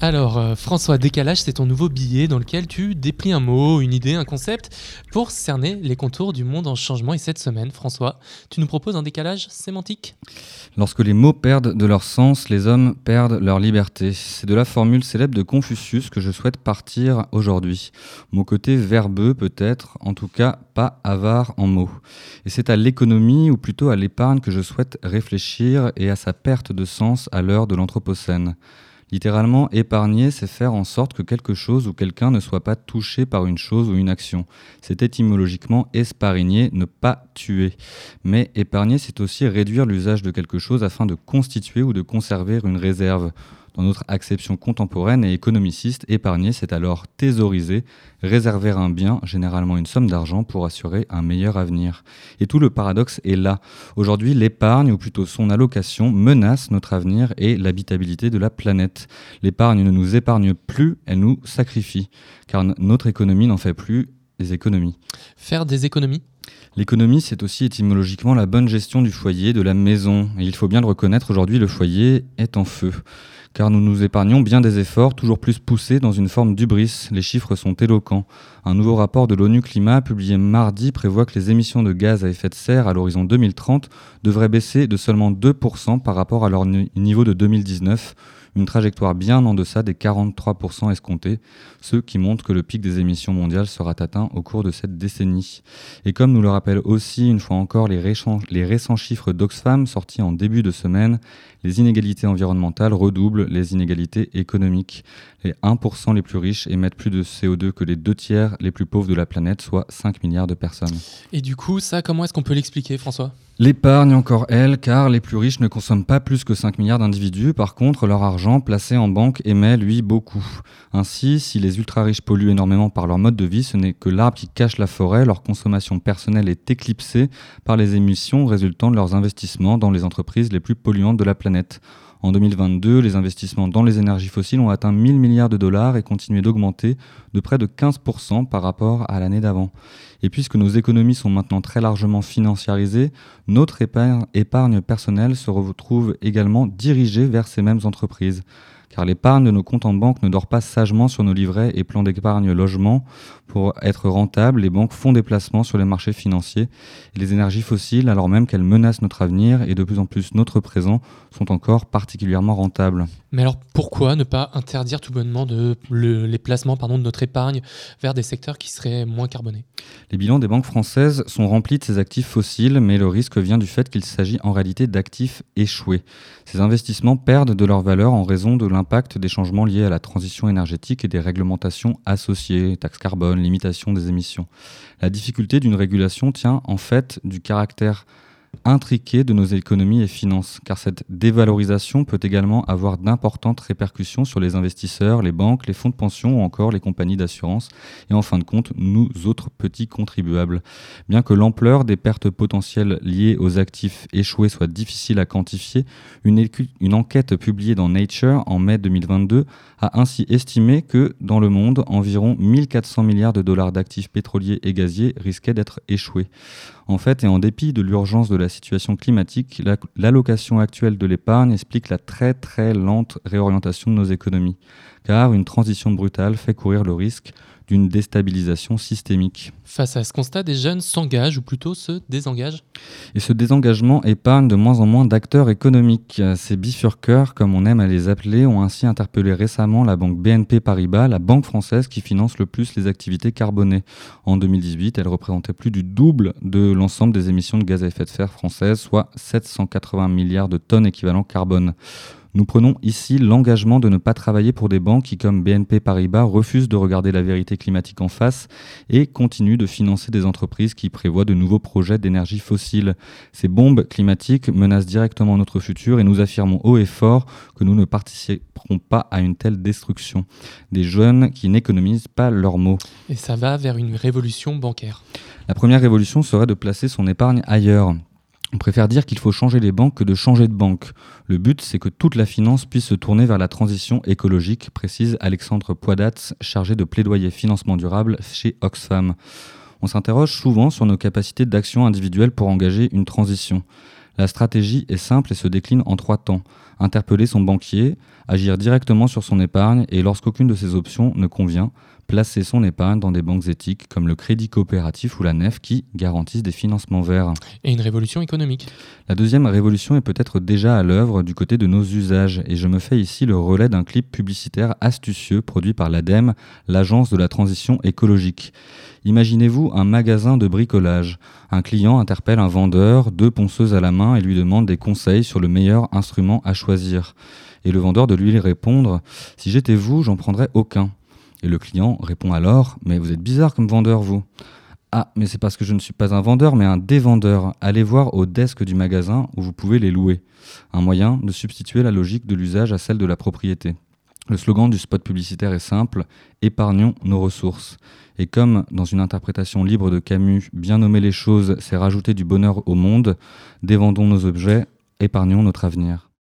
Alors, euh, François, Décalage, c'est ton nouveau billet dans lequel tu déplies un mot, une idée, un concept pour cerner les contours du monde en changement. Et cette semaine, François, tu nous proposes un décalage sémantique Lorsque les mots perdent de leur sens, les hommes perdent leur liberté. C'est de la formule célèbre de Confucius que je souhaite partir aujourd'hui. Mon côté verbeux peut-être, en tout cas pas avare en mots. Et c'est à l'économie, ou plutôt à l'épargne, que je souhaite réfléchir et à sa perte de sens à l'heure de l'Anthropocène. Littéralement, épargner, c'est faire en sorte que quelque chose ou quelqu'un ne soit pas touché par une chose ou une action. C'est étymologiquement esparigner, ne pas tuer. Mais épargner, c'est aussi réduire l'usage de quelque chose afin de constituer ou de conserver une réserve. Dans notre acception contemporaine et économiciste, épargner, c'est alors thésauriser, réserver un bien, généralement une somme d'argent, pour assurer un meilleur avenir. Et tout le paradoxe est là. Aujourd'hui, l'épargne, ou plutôt son allocation, menace notre avenir et l'habitabilité de la planète. L'épargne ne nous épargne plus, elle nous sacrifie, car notre économie n'en fait plus des économies. Faire des économies? L'économie, c'est aussi étymologiquement la bonne gestion du foyer, de la maison. Et il faut bien le reconnaître, aujourd'hui, le foyer est en feu car nous nous épargnons bien des efforts toujours plus poussés dans une forme d'ubris. Les chiffres sont éloquents. Un nouveau rapport de l'ONU Climat publié mardi prévoit que les émissions de gaz à effet de serre à l'horizon 2030 devraient baisser de seulement 2% par rapport à leur niveau de 2019 une trajectoire bien en deçà des 43% escomptés, ce qui montre que le pic des émissions mondiales sera atteint au cours de cette décennie. Et comme nous le rappellent aussi une fois encore les, les récents chiffres d'Oxfam sortis en début de semaine, les inégalités environnementales redoublent les inégalités économiques. Les 1% les plus riches émettent plus de CO2 que les deux tiers les plus pauvres de la planète, soit 5 milliards de personnes. Et du coup, ça, comment est-ce qu'on peut l'expliquer, François? L'épargne encore elle, car les plus riches ne consomment pas plus que 5 milliards d'individus. Par contre, leur argent placé en banque émet, lui, beaucoup. Ainsi, si les ultra-riches polluent énormément par leur mode de vie, ce n'est que l'arbre qui cache la forêt. Leur consommation personnelle est éclipsée par les émissions résultant de leurs investissements dans les entreprises les plus polluantes de la planète. En 2022, les investissements dans les énergies fossiles ont atteint 1000 milliards de dollars et continué d'augmenter de près de 15% par rapport à l'année d'avant. Et puisque nos économies sont maintenant très largement financiarisées, notre épargne personnelle se retrouve également dirigée vers ces mêmes entreprises car l'épargne de nos comptes en banque ne dort pas sagement sur nos livrets et plans d'épargne logement. Pour être rentable, les banques font des placements sur les marchés financiers. Les énergies fossiles, alors même qu'elles menacent notre avenir et de plus en plus notre présent, sont encore particulièrement rentables. Mais alors pourquoi ne pas interdire tout bonnement les placements pardon, de notre épargne vers des secteurs qui seraient moins carbonés? Les bilans des banques françaises sont remplis de ces actifs fossiles, mais le risque vient du fait qu'il s'agit en réalité d'actifs échoués. Ces investissements perdent de leur valeur en raison de l'impact des changements liés à la transition énergétique et des réglementations associées, taxes carbone, limitation des émissions. La difficulté d'une régulation tient en fait du caractère intriqué de nos économies et finances, car cette dévalorisation peut également avoir d'importantes répercussions sur les investisseurs, les banques, les fonds de pension ou encore les compagnies d'assurance, et en fin de compte, nous autres petits contribuables. Bien que l'ampleur des pertes potentielles liées aux actifs échoués soit difficile à quantifier, une, une enquête publiée dans Nature en mai 2022 a ainsi estimé que, dans le monde, environ 1400 milliards de dollars d'actifs pétroliers et gaziers risquaient d'être échoués. En fait, et en dépit de l'urgence de la situation climatique, l'allocation actuelle de l'épargne explique la très très lente réorientation de nos économies, car une transition brutale fait courir le risque d'une déstabilisation systémique. Face à ce constat, des jeunes s'engagent ou plutôt se désengagent? Et ce désengagement épargne de moins en moins d'acteurs économiques. Ces bifurqueurs, comme on aime à les appeler, ont ainsi interpellé récemment la banque BNP Paribas, la banque française qui finance le plus les activités carbonées. En 2018, elle représentait plus du double de l'ensemble des émissions de gaz à effet de serre françaises, soit 780 milliards de tonnes équivalent carbone. Nous prenons ici l'engagement de ne pas travailler pour des banques qui, comme BNP Paribas, refusent de regarder la vérité climatique en face et continuent de financer des entreprises qui prévoient de nouveaux projets d'énergie fossile. Ces bombes climatiques menacent directement notre futur et nous affirmons haut et fort que nous ne participerons pas à une telle destruction. Des jeunes qui n'économisent pas leurs mots. Et ça va vers une révolution bancaire. La première révolution serait de placer son épargne ailleurs On préfère dire qu'il faut changer les banques que de changer de banque. Le but, c'est que toute la finance puisse se tourner vers la transition écologique, précise Alexandre Poidatz, chargé de plaidoyer financement durable chez Oxfam. On s'interroge souvent sur nos capacités d'action individuelle pour engager une transition. La stratégie est simple et se décline en trois temps. Interpeller son banquier, agir directement sur son épargne et lorsqu'aucune de ces options ne convient, placer son épargne dans des banques éthiques comme le Crédit Coopératif ou la NEF qui garantissent des financements verts. Et une révolution économique. La deuxième révolution est peut-être déjà à l'œuvre du côté de nos usages et je me fais ici le relais d'un clip publicitaire astucieux produit par l'ADEME, l'agence de la transition écologique. Imaginez-vous un magasin de bricolage. Un client interpelle un vendeur, deux ponceuses à la main et lui demande des conseils sur le meilleur instrument à choisir. Et le vendeur de lui répondre Si j'étais vous, j'en prendrais aucun. Et le client répond alors Mais vous êtes bizarre comme vendeur, vous. Ah, mais c'est parce que je ne suis pas un vendeur, mais un dévendeur. Allez voir au desk du magasin où vous pouvez les louer. Un moyen de substituer la logique de l'usage à celle de la propriété. Le slogan du spot publicitaire est simple Épargnons nos ressources. Et comme dans une interprétation libre de Camus, bien nommer les choses, c'est rajouter du bonheur au monde, dévendons nos objets, épargnons notre avenir.